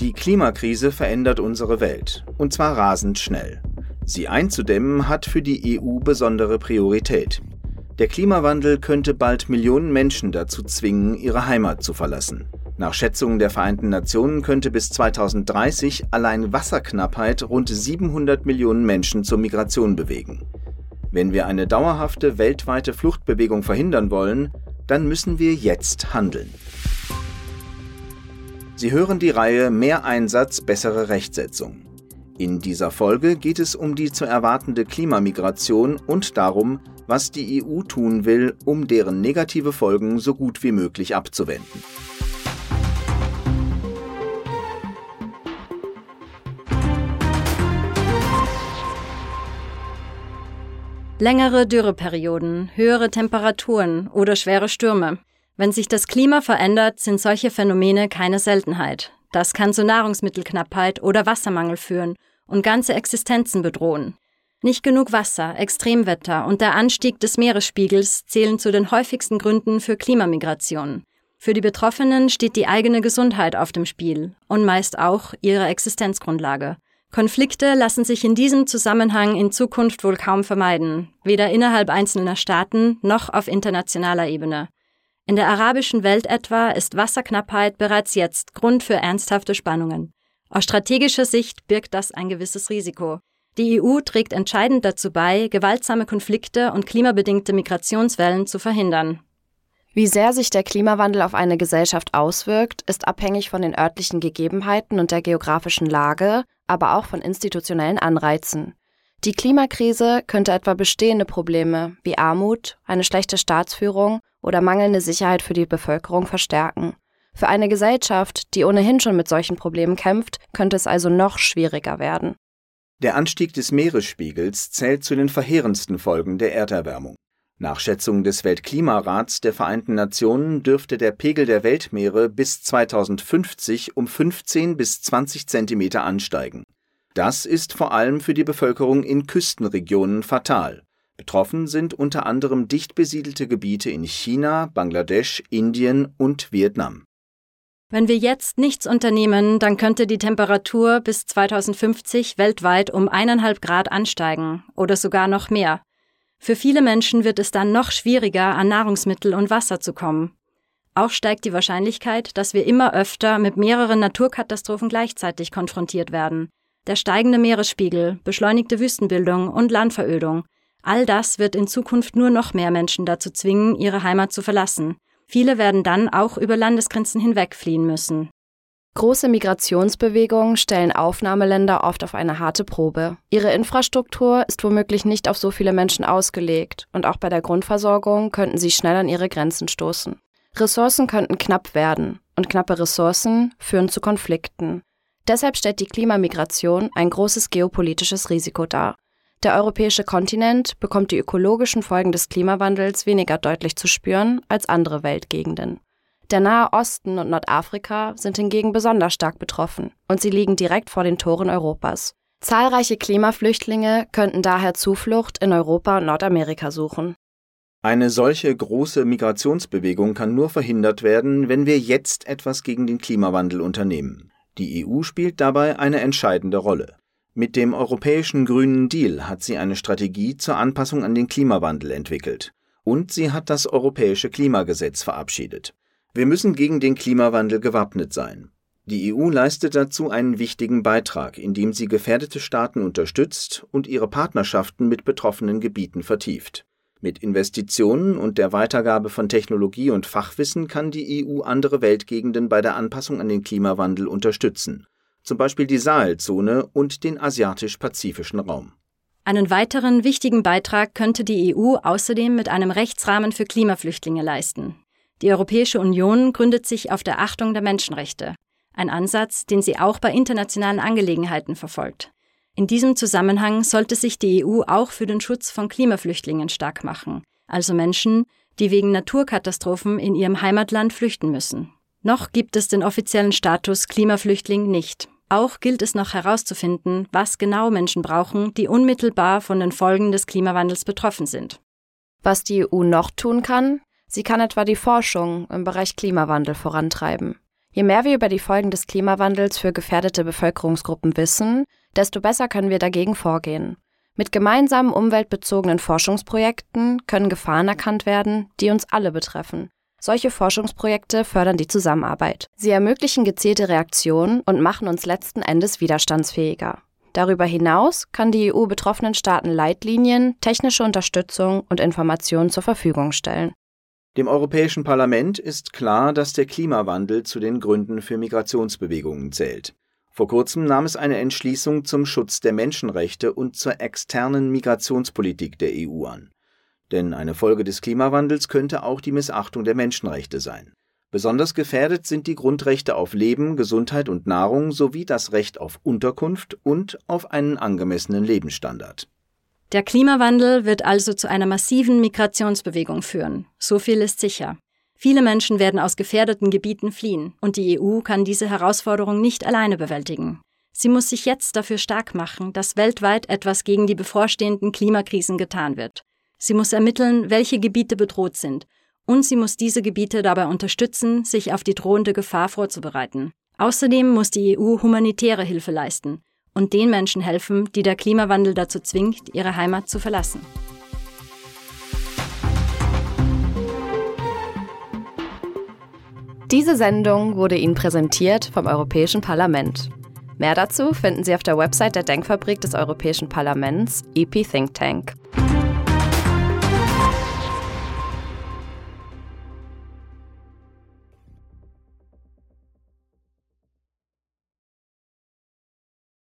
Die Klimakrise verändert unsere Welt, und zwar rasend schnell. Sie einzudämmen hat für die EU besondere Priorität. Der Klimawandel könnte bald Millionen Menschen dazu zwingen, ihre Heimat zu verlassen. Nach Schätzungen der Vereinten Nationen könnte bis 2030 allein Wasserknappheit rund 700 Millionen Menschen zur Migration bewegen. Wenn wir eine dauerhafte weltweite Fluchtbewegung verhindern wollen, dann müssen wir jetzt handeln. Sie hören die Reihe Mehr Einsatz, bessere Rechtsetzung. In dieser Folge geht es um die zu erwartende Klimamigration und darum, was die EU tun will, um deren negative Folgen so gut wie möglich abzuwenden. Längere Dürreperioden, höhere Temperaturen oder schwere Stürme. Wenn sich das Klima verändert, sind solche Phänomene keine Seltenheit. Das kann zu Nahrungsmittelknappheit oder Wassermangel führen und ganze Existenzen bedrohen. Nicht genug Wasser, Extremwetter und der Anstieg des Meeresspiegels zählen zu den häufigsten Gründen für Klimamigration. Für die Betroffenen steht die eigene Gesundheit auf dem Spiel und meist auch ihre Existenzgrundlage. Konflikte lassen sich in diesem Zusammenhang in Zukunft wohl kaum vermeiden, weder innerhalb einzelner Staaten noch auf internationaler Ebene. In der arabischen Welt etwa ist Wasserknappheit bereits jetzt Grund für ernsthafte Spannungen. Aus strategischer Sicht birgt das ein gewisses Risiko. Die EU trägt entscheidend dazu bei, gewaltsame Konflikte und klimabedingte Migrationswellen zu verhindern. Wie sehr sich der Klimawandel auf eine Gesellschaft auswirkt, ist abhängig von den örtlichen Gegebenheiten und der geografischen Lage, aber auch von institutionellen Anreizen. Die Klimakrise könnte etwa bestehende Probleme wie Armut, eine schlechte Staatsführung oder mangelnde Sicherheit für die Bevölkerung verstärken. Für eine Gesellschaft, die ohnehin schon mit solchen Problemen kämpft, könnte es also noch schwieriger werden. Der Anstieg des Meeresspiegels zählt zu den verheerendsten Folgen der Erderwärmung. Nach Schätzungen des Weltklimarats der Vereinten Nationen dürfte der Pegel der Weltmeere bis 2050 um 15 bis 20 Zentimeter ansteigen. Das ist vor allem für die Bevölkerung in Küstenregionen fatal. Betroffen sind unter anderem dicht besiedelte Gebiete in China, Bangladesch, Indien und Vietnam. Wenn wir jetzt nichts unternehmen, dann könnte die Temperatur bis 2050 weltweit um eineinhalb Grad ansteigen oder sogar noch mehr. Für viele Menschen wird es dann noch schwieriger, an Nahrungsmittel und Wasser zu kommen. Auch steigt die Wahrscheinlichkeit, dass wir immer öfter mit mehreren Naturkatastrophen gleichzeitig konfrontiert werden. Der steigende Meeresspiegel, beschleunigte Wüstenbildung und Landverödung All das wird in Zukunft nur noch mehr Menschen dazu zwingen, ihre Heimat zu verlassen. Viele werden dann auch über Landesgrenzen hinweg fliehen müssen. Große Migrationsbewegungen stellen Aufnahmeländer oft auf eine harte Probe. Ihre Infrastruktur ist womöglich nicht auf so viele Menschen ausgelegt und auch bei der Grundversorgung könnten sie schnell an ihre Grenzen stoßen. Ressourcen könnten knapp werden und knappe Ressourcen führen zu Konflikten. Deshalb stellt die Klimamigration ein großes geopolitisches Risiko dar. Der europäische Kontinent bekommt die ökologischen Folgen des Klimawandels weniger deutlich zu spüren als andere Weltgegenden. Der Nahe Osten und Nordafrika sind hingegen besonders stark betroffen und sie liegen direkt vor den Toren Europas. Zahlreiche Klimaflüchtlinge könnten daher Zuflucht in Europa und Nordamerika suchen. Eine solche große Migrationsbewegung kann nur verhindert werden, wenn wir jetzt etwas gegen den Klimawandel unternehmen. Die EU spielt dabei eine entscheidende Rolle. Mit dem Europäischen Grünen Deal hat sie eine Strategie zur Anpassung an den Klimawandel entwickelt. Und sie hat das Europäische Klimagesetz verabschiedet. Wir müssen gegen den Klimawandel gewappnet sein. Die EU leistet dazu einen wichtigen Beitrag, indem sie gefährdete Staaten unterstützt und ihre Partnerschaften mit betroffenen Gebieten vertieft. Mit Investitionen und der Weitergabe von Technologie und Fachwissen kann die EU andere Weltgegenden bei der Anpassung an den Klimawandel unterstützen zum Beispiel die Sahelzone und den asiatisch-pazifischen Raum. Einen weiteren wichtigen Beitrag könnte die EU außerdem mit einem Rechtsrahmen für Klimaflüchtlinge leisten. Die Europäische Union gründet sich auf der Achtung der Menschenrechte, ein Ansatz, den sie auch bei internationalen Angelegenheiten verfolgt. In diesem Zusammenhang sollte sich die EU auch für den Schutz von Klimaflüchtlingen stark machen, also Menschen, die wegen Naturkatastrophen in ihrem Heimatland flüchten müssen. Noch gibt es den offiziellen Status Klimaflüchtling nicht. Auch gilt es noch herauszufinden, was genau Menschen brauchen, die unmittelbar von den Folgen des Klimawandels betroffen sind. Was die EU noch tun kann? Sie kann etwa die Forschung im Bereich Klimawandel vorantreiben. Je mehr wir über die Folgen des Klimawandels für gefährdete Bevölkerungsgruppen wissen, desto besser können wir dagegen vorgehen. Mit gemeinsamen umweltbezogenen Forschungsprojekten können Gefahren erkannt werden, die uns alle betreffen. Solche Forschungsprojekte fördern die Zusammenarbeit. Sie ermöglichen gezielte Reaktionen und machen uns letzten Endes widerstandsfähiger. Darüber hinaus kann die EU betroffenen Staaten Leitlinien, technische Unterstützung und Informationen zur Verfügung stellen. Dem Europäischen Parlament ist klar, dass der Klimawandel zu den Gründen für Migrationsbewegungen zählt. Vor kurzem nahm es eine Entschließung zum Schutz der Menschenrechte und zur externen Migrationspolitik der EU an. Denn eine Folge des Klimawandels könnte auch die Missachtung der Menschenrechte sein. Besonders gefährdet sind die Grundrechte auf Leben, Gesundheit und Nahrung sowie das Recht auf Unterkunft und auf einen angemessenen Lebensstandard. Der Klimawandel wird also zu einer massiven Migrationsbewegung führen. So viel ist sicher. Viele Menschen werden aus gefährdeten Gebieten fliehen, und die EU kann diese Herausforderung nicht alleine bewältigen. Sie muss sich jetzt dafür stark machen, dass weltweit etwas gegen die bevorstehenden Klimakrisen getan wird. Sie muss ermitteln, welche Gebiete bedroht sind, und sie muss diese Gebiete dabei unterstützen, sich auf die drohende Gefahr vorzubereiten. Außerdem muss die EU humanitäre Hilfe leisten und den Menschen helfen, die der Klimawandel dazu zwingt, ihre Heimat zu verlassen. Diese Sendung wurde Ihnen präsentiert vom Europäischen Parlament. Mehr dazu finden Sie auf der Website der Denkfabrik des Europäischen Parlaments, EP Think Tank.